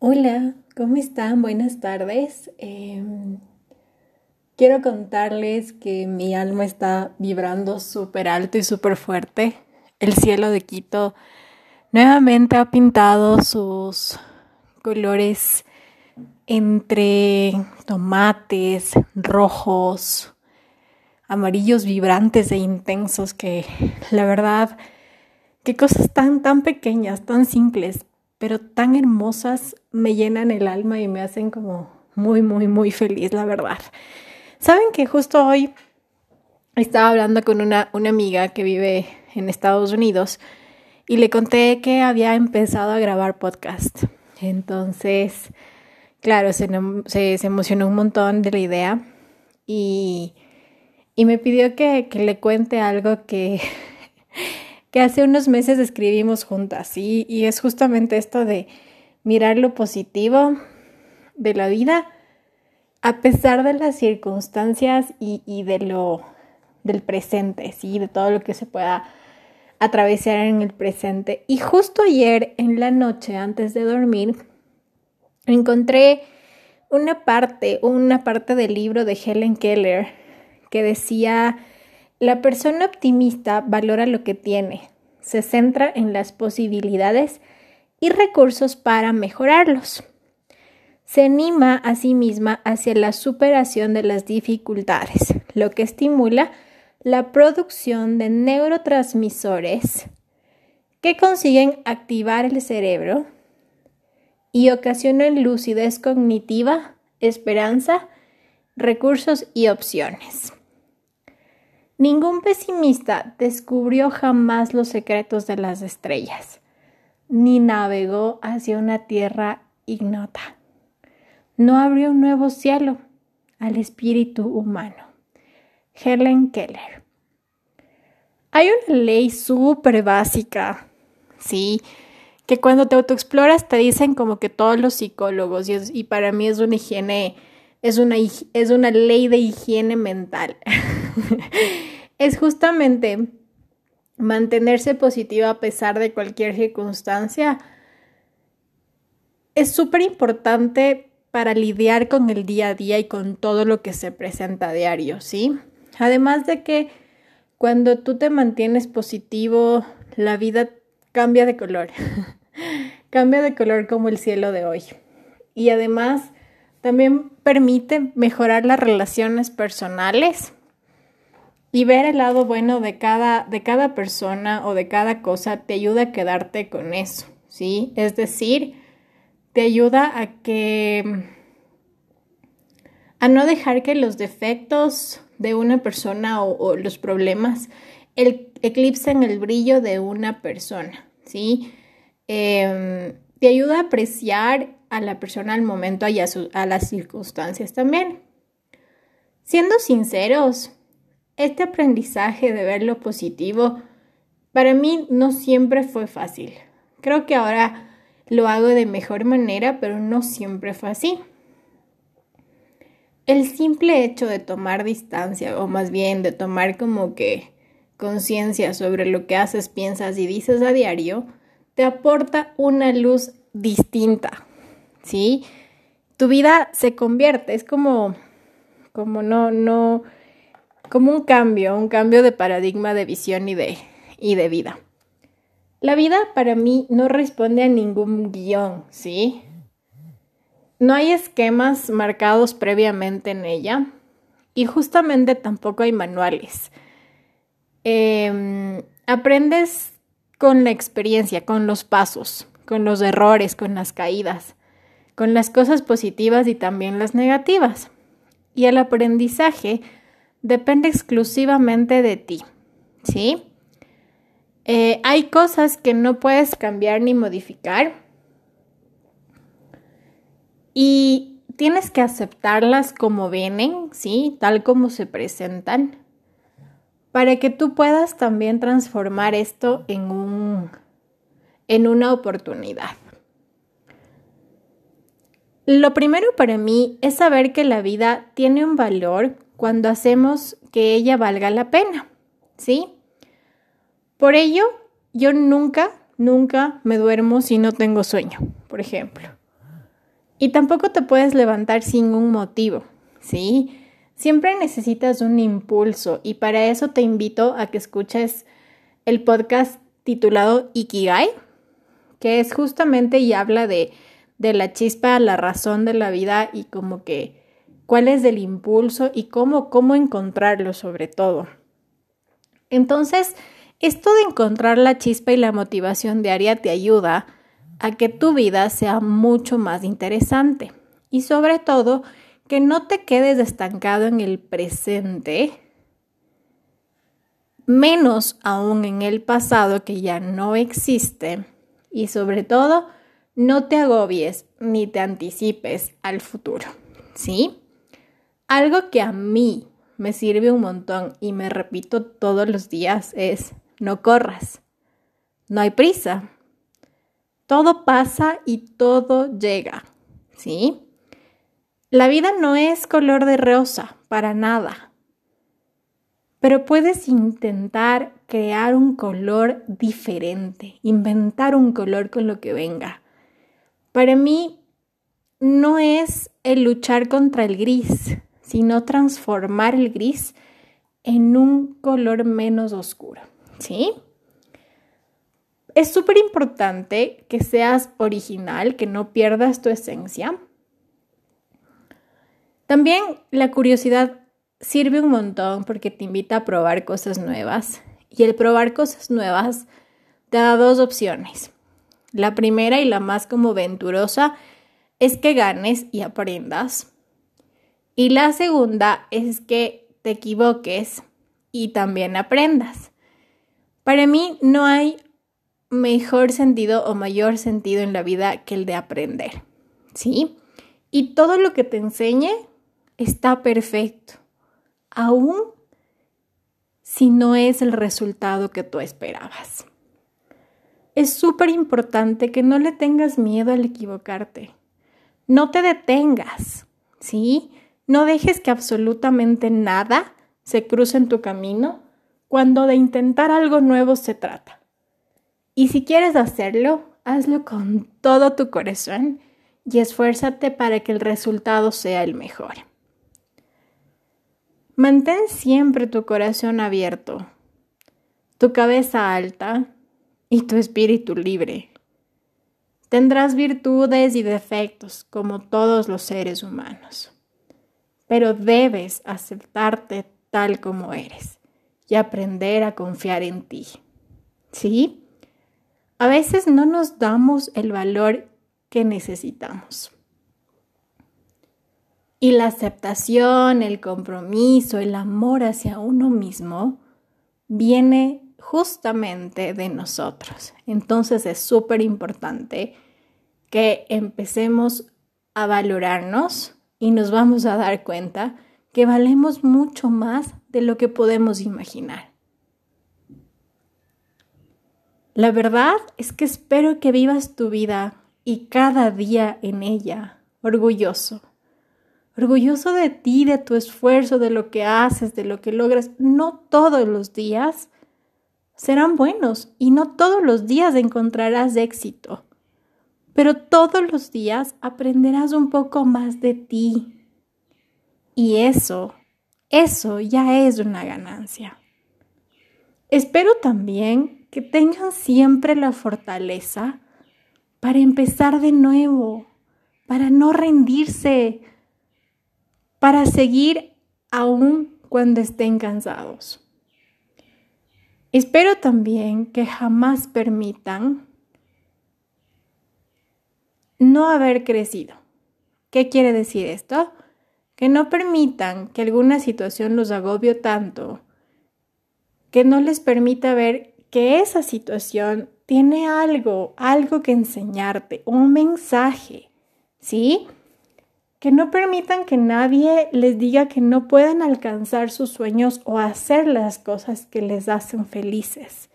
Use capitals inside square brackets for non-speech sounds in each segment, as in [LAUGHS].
Hola, ¿cómo están? Buenas tardes. Em, quiero contarles que mi alma está vibrando súper alto y súper fuerte. El cielo de Quito nuevamente ha pintado sus colores entre tomates, rojos, amarillos vibrantes e intensos que la verdad, qué cosas tan, tan pequeñas, tan simples, pero tan hermosas me llenan el alma y me hacen como muy, muy, muy feliz, la verdad. Saben que justo hoy estaba hablando con una, una amiga que vive en Estados Unidos y le conté que había empezado a grabar podcast. Entonces, claro, se, se, emocionó un montón de la idea y, y me pidió que, que le cuente algo que [LAUGHS] que hace unos meses escribimos juntas y, y es justamente esto de mirar lo positivo de la vida a pesar de las circunstancias y, y, de lo del presente, sí, de todo lo que se pueda atravesar en el presente. Y justo ayer en la noche, antes de dormir, encontré una parte, una parte del libro de Helen Keller que decía la persona optimista valora lo que tiene, se centra en las posibilidades y recursos para mejorarlos. Se anima a sí misma hacia la superación de las dificultades, lo que estimula la producción de neurotransmisores que consiguen activar el cerebro y ocasionan lucidez cognitiva, esperanza, recursos y opciones. Ningún pesimista descubrió jamás los secretos de las estrellas, ni navegó hacia una tierra ignota. No abrió un nuevo cielo al espíritu humano. Helen Keller. Hay una ley súper básica, sí, que cuando te autoexploras te dicen como que todos los psicólogos, y, para mí es una higiene, es una ley de higiene mental. [LAUGHS] es justamente mantenerse positiva a pesar de cualquier circunstancia. Es súper importante para lidiar con el día a día y con todo lo que se presenta a diario, ¿sí? Además de que cuando tú te mantienes positivo, la vida cambia de color. [LAUGHS] cambia de color como el cielo de hoy. Y además también permite mejorar las relaciones personales y ver el lado bueno de cada, de cada persona o de cada cosa te ayuda a quedarte con eso, ¿sí? Es decir, te ayuda a que a no dejar que los defectos de una persona o, los problemas el, eclipsen el brillo de una persona, ¿sí? Em, te ayuda a apreciar a la persona al momento y a, a las circunstancias también. Siendo sinceros, este aprendizaje de ver lo positivo para mí no siempre fue fácil. Creo que ahora lo hago de mejor manera, pero no siempre fue así. El simple hecho de tomar distancia, o más bien de tomar como que conciencia sobre lo que haces, piensas y dices a diario, te aporta una luz distinta, ¿sí? Tu vida se convierte, es como, como no, no, como un cambio, un cambio de paradigma de visión y de, y de vida. La vida para mí no responde a ningún guion, ¿sí? No hay esquemas marcados previamente en ella y justamente tampoco hay manuales. Em, aprendes con la experiencia, con los pasos, con los errores, con las caídas, con las cosas positivas y también las negativas. Y el aprendizaje depende exclusivamente de ti, ¿sí? Eh, hay cosas que no puedes cambiar ni modificar y tienes que aceptarlas como vienen, ¿sí? Tal como se presentan, para que tú puedas también transformar esto en, un, en una oportunidad. Lo primero para mí es saber que la vida tiene un valor cuando hacemos que ella valga la pena, ¿sí? Por ello, yo nunca, nunca me duermo si no tengo sueño, por ejemplo. Y tampoco te puedes levantar sin un motivo, ¿sí? Siempre necesitas un impulso y para eso te invito a que escuches el podcast titulado Ikigai, que es justamente y habla de, de la chispa, la razón de la vida y como que cuál es el impulso y cómo, cómo encontrarlo sobre todo. Entonces, esto de encontrar la chispa y la motivación diaria te ayuda a que tu vida sea mucho más interesante y sobre todo que no te quedes estancado en el presente, menos aún en el pasado que ya no existe y sobre todo no te agobies ni te anticipes al futuro, ¿sí? Algo que a mí me sirve un montón y me repito todos los días es no corras, no hay prisa, todo pasa y todo llega, ¿sí? La vida no es color de rosa, para nada. Pero puedes intentar crear un color diferente, inventar un color con lo que venga. Para mí no es el luchar contra el gris, sino transformar el gris en un color menos oscuro, ¿sí? Es súper importante que seas original, que no pierdas tu esencia. También la curiosidad sirve un montón porque te invita a probar cosas nuevas. Y el probar cosas nuevas te da dos opciones. La primera y la más como venturosa es que ganes y aprendas. Y la segunda es que te equivoques y también aprendas. Para mí no hay mejor sentido o mayor sentido en la vida que el de aprender, ¿sí? Y todo lo que te enseñe está perfecto, aún si no es el resultado que tú esperabas. Es súper importante que no le tengas miedo al equivocarte. No te detengas, ¿sí? No dejes que absolutamente nada se cruce en tu camino cuando de intentar algo nuevo se trata. Y si quieres hacerlo, hazlo con todo tu corazón y esfuérzate para que el resultado sea el mejor. Mantén siempre tu corazón abierto, tu cabeza alta y tu espíritu libre. Tendrás virtudes y defectos como todos los seres humanos, pero debes aceptarte tal como eres y aprender a confiar en ti. ¿Sí? a veces no nos damos el valor que necesitamos. Y la aceptación, el compromiso, el amor hacia uno mismo viene justamente de nosotros. Entonces es súper importante que empecemos a valorarnos y nos vamos a dar cuenta que valemos mucho más de lo que podemos imaginar. La verdad es que espero que vivas tu vida y cada día en ella orgulloso. Orgulloso de ti, de tu esfuerzo, de lo que haces, de lo que logras. No todos los días serán buenos y no todos los días encontrarás éxito. Pero todos los días aprenderás un poco más de ti. Y eso, eso ya es una ganancia. Espero también que tengan siempre la fortaleza para empezar de nuevo, para no rendirse, para seguir aún cuando estén cansados. Espero también que jamás permitan no haber crecido. ¿Qué quiere decir esto? Que no permitan que alguna situación los agobie tanto, que no les permita ver que esa situación tiene algo, algo que enseñarte, un mensaje, ¿sí? Que no permitan que nadie les diga que no pueden alcanzar sus sueños o hacer las cosas que les hacen felices.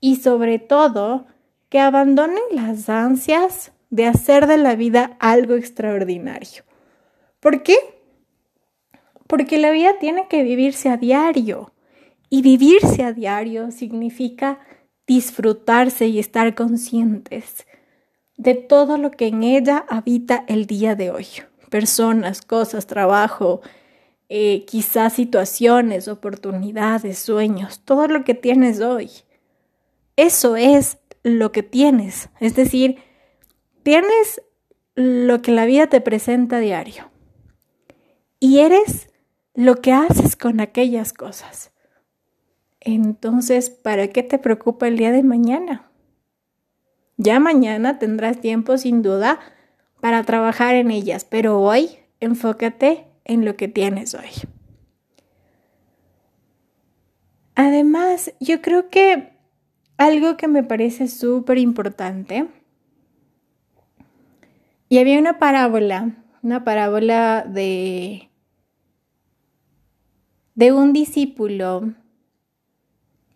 Y sobre todo, que abandonen las ansias de hacer de la vida algo extraordinario. ¿Por qué? Porque la vida tiene que vivirse a diario. Y vivirse a diario significa disfrutarse y estar conscientes de todo lo que en ella habita el día de hoy. Personas, cosas, trabajo, eh, quizás situaciones, oportunidades, sueños, todo lo que tienes hoy. Eso es lo que tienes. Es decir, tienes lo que la vida te presenta a diario. Y eres lo que haces con aquellas cosas. Entonces, ¿para qué te preocupa el día de mañana? Ya mañana tendrás tiempo sin duda para trabajar en ellas, pero hoy enfócate en lo que tienes hoy. Además, yo creo que algo que me parece súper importante, y había una parábola, una parábola de, de un discípulo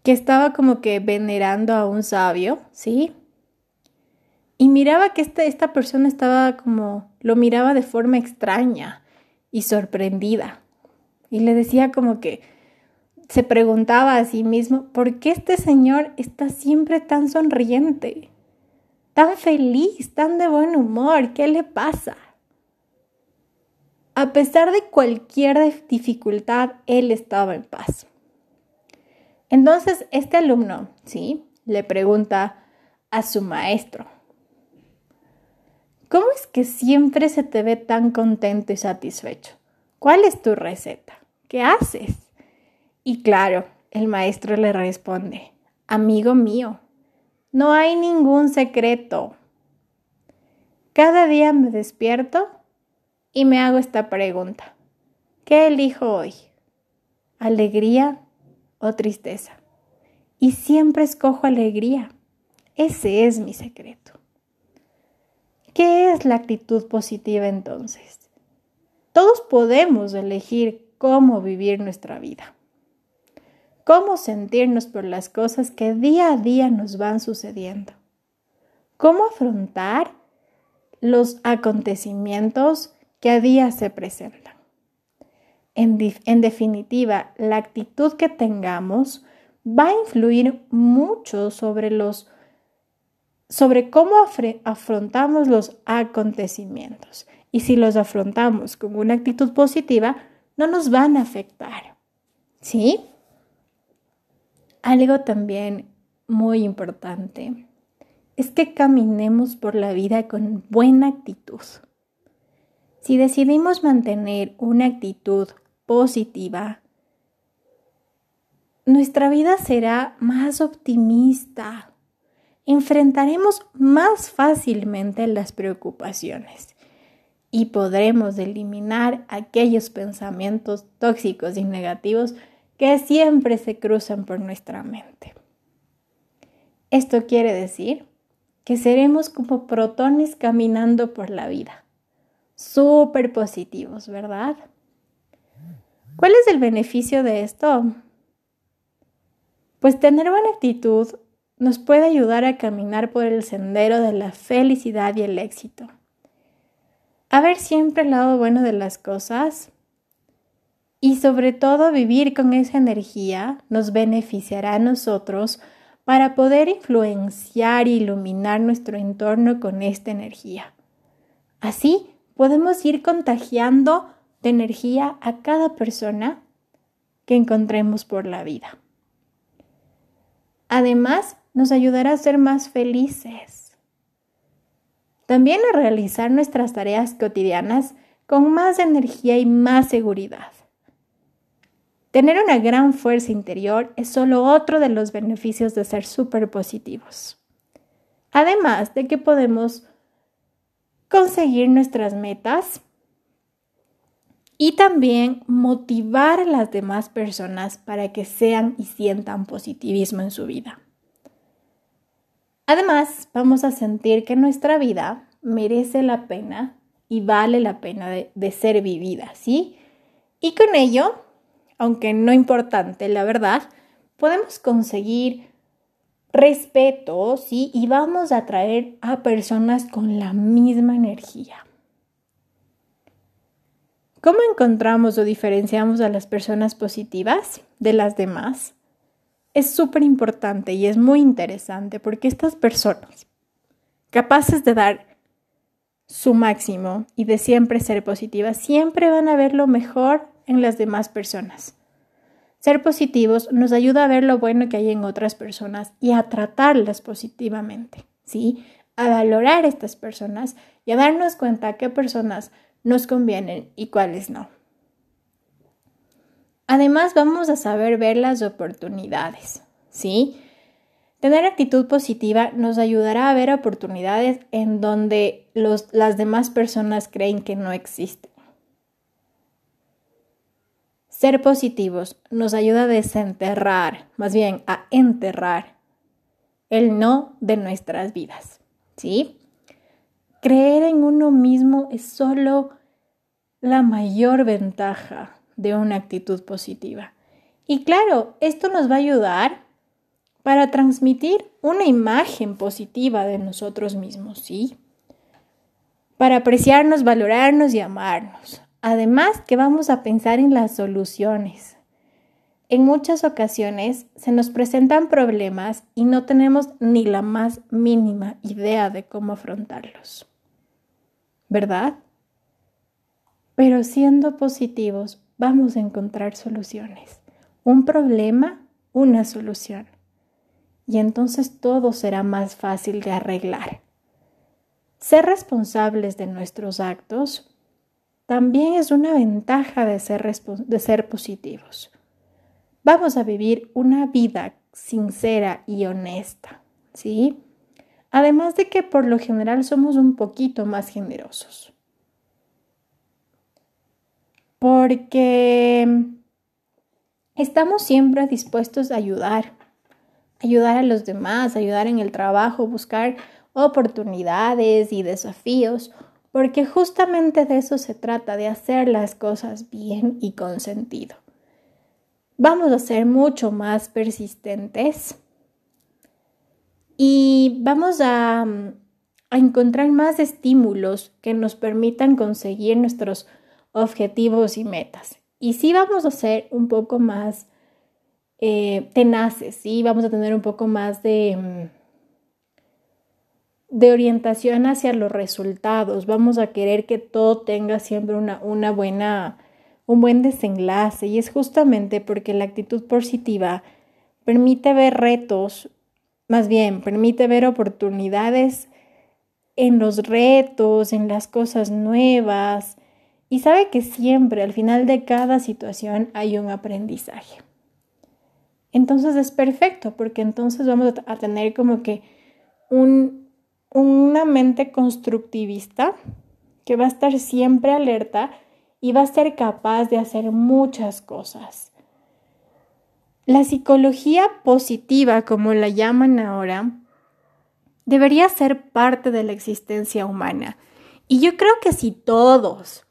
que estaba como que venerando a un sabio, ¿sí? Y miraba que este, esta persona estaba como, lo miraba de forma extraña y sorprendida. Y le decía como que se preguntaba a sí mismo, ¿por qué este señor está siempre tan sonriente? Tan feliz, tan de buen humor, ¿qué le pasa? A pesar de cualquier dificultad, él estaba en paz. Entonces, este alumno, ¿sí? Le pregunta a su maestro, ¿Cómo es que siempre se te ve tan contento y satisfecho? ¿Cuál es tu receta? ¿Qué haces? Y claro, el maestro le responde, amigo mío, no hay ningún secreto. Cada día me despierto y me hago esta pregunta. ¿Qué elijo hoy? ¿Alegría o tristeza? Y siempre escojo alegría. Ese es mi secreto. ¿Qué es la actitud positiva entonces? Todos podemos elegir cómo vivir nuestra vida, cómo sentirnos por las cosas que día a día nos van sucediendo, cómo afrontar los acontecimientos que a día se presentan. En, definitiva, la actitud que tengamos va a influir mucho sobre los sobre cómo afrontamos los acontecimientos. Y si los afrontamos con una actitud positiva, no nos van a afectar. ¿Sí? Algo también muy importante es que caminemos por la vida con buena actitud. Si decidimos mantener una actitud positiva, nuestra vida será más optimista, enfrentaremos más fácilmente las preocupaciones y podremos eliminar aquellos pensamientos tóxicos y negativos que siempre se cruzan por nuestra mente. Esto quiere decir que seremos como protones caminando por la vida, súper positivos, ¿verdad? ¿Cuál es el beneficio de esto? Pues tener buena actitud nos puede ayudar a caminar por el sendero de la felicidad y el éxito. A ver siempre el lado bueno de las cosas y sobre todo vivir con esa energía nos beneficiará a nosotros para poder influenciar e iluminar nuestro entorno con esta energía. Así podemos ir contagiando de energía a cada persona que encontremos por la vida. Además, nos ayudará a ser más felices. También a realizar nuestras tareas cotidianas con más energía y más seguridad. Tener una gran fuerza interior es solo otro de los beneficios de ser súper positivos. Además de que podemos conseguir nuestras metas y también motivar a las demás personas para que sean y sientan positivismo en su vida. Además, vamos a sentir que nuestra vida merece la pena y vale la pena de, ser vivida, ¿sí? Y con ello, aunque no importante, la verdad, podemos conseguir respeto, ¿sí? Y vamos a atraer a personas con la misma energía. ¿Cómo encontramos o diferenciamos a las personas positivas de las demás? es súper importante y es muy interesante porque estas personas capaces de dar su máximo y de siempre ser positivas, siempre van a ver lo mejor en las demás personas. Ser positivos nos ayuda a ver lo bueno que hay en otras personas y a tratarlas positivamente, ¿sí? A valorar estas personas y a darnos cuenta qué personas nos convienen y cuáles no. Además, vamos a saber ver las oportunidades, ¿sí? Tener actitud positiva nos ayudará a ver oportunidades en donde las demás personas creen que no existen. Ser positivos nos ayuda a desenterrar, más bien a enterrar el no de nuestras vidas. ¿Sí? Creer en uno mismo es solo la mayor ventaja de una actitud positiva. Y claro, esto nos va a ayudar para transmitir una imagen positiva de nosotros mismos, ¿sí? Para apreciarnos, valorarnos y amarnos. Además que vamos a pensar en las soluciones. En muchas ocasiones se nos presentan problemas y no tenemos ni la más mínima idea de cómo afrontarlos. ¿Verdad? Pero siendo positivos vamos a encontrar soluciones. Un problema, una solución y entonces todo será más fácil de arreglar. Ser responsables de nuestros actos también es una ventaja de ser, de ser positivos. Vamos a vivir una vida sincera y honesta, ¿sí? Además de que por lo general somos un poquito más generosos. Porque estamos siempre dispuestos a ayudar, ayudar a los demás, ayudar en el trabajo, buscar oportunidades y desafíos, porque justamente de eso se trata, de hacer las cosas bien y con sentido. Vamos a ser mucho más persistentes y vamos a, a encontrar más estímulos que nos permitan conseguir nuestros objetivos y metas. Y sí vamos a ser un poco más eh, tenaces, ¿sí? Vamos a tener un poco más de, mm, de orientación hacia los resultados. Vamos a querer que todo tenga siempre una, una buena, un buen desenlace. Y es justamente porque la actitud positiva permite ver retos, más bien, permite ver oportunidades en los retos, en las cosas nuevas. Y sabe que siempre al final de cada situación hay un aprendizaje entonces es perfecto porque entonces vamos a tener como que un, una mente constructivista que va a estar siempre alerta y va a ser capaz de hacer muchas cosas. La psicología positiva, como la llaman ahora, debería ser parte de la existencia humana. Y yo creo que si todos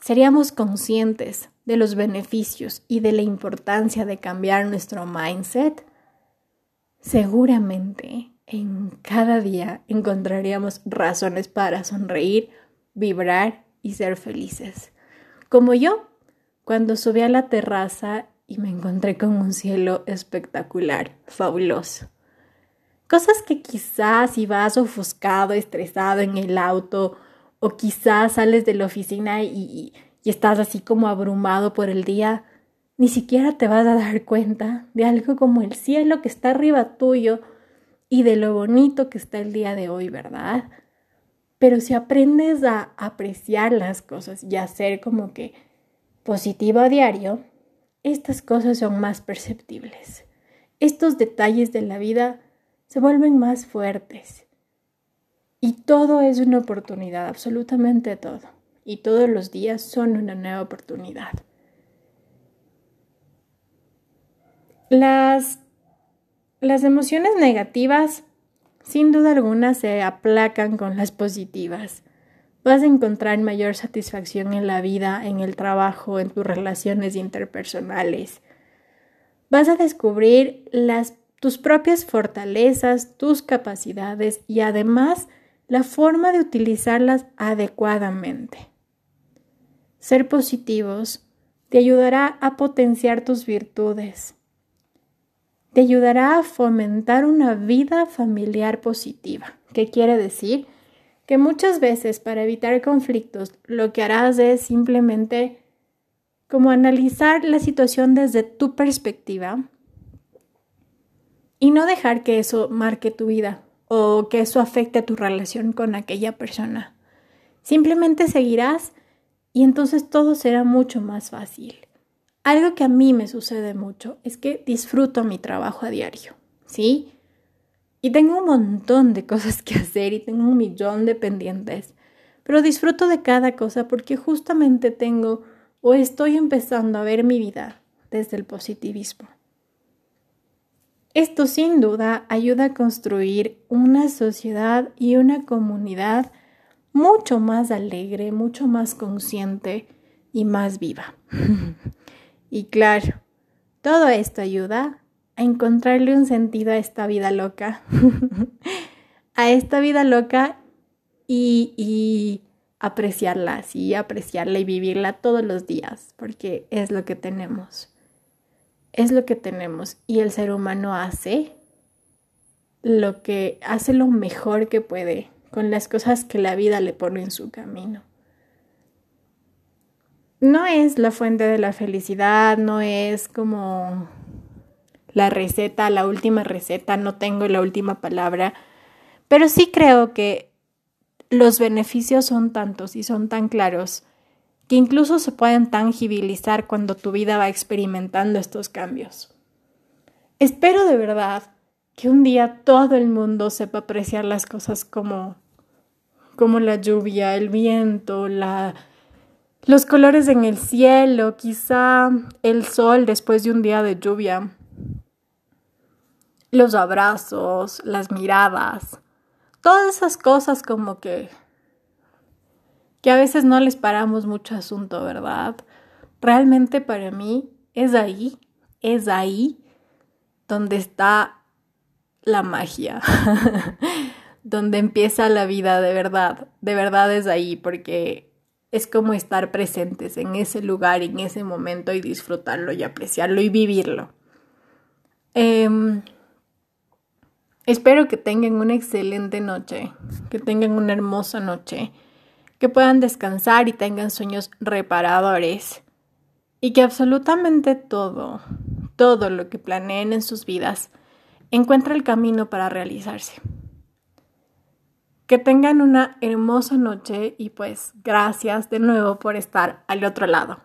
seríamos conscientes de los beneficios y de la importancia de cambiar nuestro mindset, seguramente en cada día encontraríamos razones para sonreír, vibrar y ser felices. Como yo, cuando subí a la terraza y me encontré con un cielo espectacular, fabuloso. Cosas que quizás si vas ofuscado, estresado en el auto, o quizás sales de la oficina y, estás así como abrumado por el día, ni siquiera te vas a dar cuenta de algo como el cielo que está arriba tuyo y de lo bonito que está el día de hoy, ¿verdad? Pero si aprendes a apreciar las cosas y a ser como que positivo a diario, estas cosas son más perceptibles. Estos detalles de la vida se vuelven más fuertes. Y todo es una oportunidad, absolutamente todo y todos los días son una nueva oportunidad. Las, las emociones negativas, sin duda alguna, se aplacan con las positivas. Vas a encontrar mayor satisfacción en la vida, en el trabajo, en tus relaciones interpersonales. Vas a descubrir tus propias fortalezas, tus capacidades y además la forma de utilizarlas adecuadamente. Ser positivos te ayudará a potenciar tus virtudes. Te ayudará a fomentar una vida familiar positiva, ¿Qué quiere decir? Que muchas veces para evitar conflictos lo que harás es simplemente como analizar la situación desde tu perspectiva y no dejar que eso marque tu vida o que eso afecte a tu relación con aquella persona. Simplemente seguirás y entonces todo será mucho más fácil. Algo que a mí me sucede mucho es que disfruto mi trabajo a diario, ¿sí? Y tengo un montón de cosas que hacer y tengo un millón de pendientes, pero disfruto de cada cosa porque justamente tengo o estoy empezando a ver mi vida desde el positivismo. Esto sin duda ayuda a construir una sociedad y una comunidad mucho más alegre, mucho más consciente y más viva. [LAUGHS] y claro, todo esto ayuda a encontrarle un sentido a esta vida loca, [LAUGHS] a esta vida loca y, apreciarla, sí, apreciarla y vivirla todos los días, porque es lo que tenemos. Es lo que tenemos y el ser humano hace lo que hace lo mejor que puede con las cosas que la vida le pone en su camino. No es la fuente de la felicidad, no es como la receta, la última receta, no tengo la última palabra, pero sí creo que los beneficios son tantos y son tan claros que incluso se pueden tangibilizar cuando tu vida va experimentando estos cambios. Espero de verdad que un día todo el mundo sepa apreciar las cosas como como la lluvia, el viento, la, los colores en el cielo, quizá el sol después de un día de lluvia, los abrazos, las miradas, todas esas cosas como que que a veces no les paramos mucho asunto, ¿verdad? Realmente para mí es ahí, es ahí donde está la magia. [LAUGHS] donde empieza la vida de verdad, de verdad es ahí, porque es como estar presentes en ese lugar, en ese momento y disfrutarlo y apreciarlo y vivirlo. Em, espero que tengan una excelente noche, que tengan una hermosa noche, que puedan descansar y tengan sueños reparadores y que absolutamente todo, todo lo que planeen en sus vidas encuentre el camino para realizarse. Que tengan una hermosa noche y pues gracias de nuevo por estar al otro lado.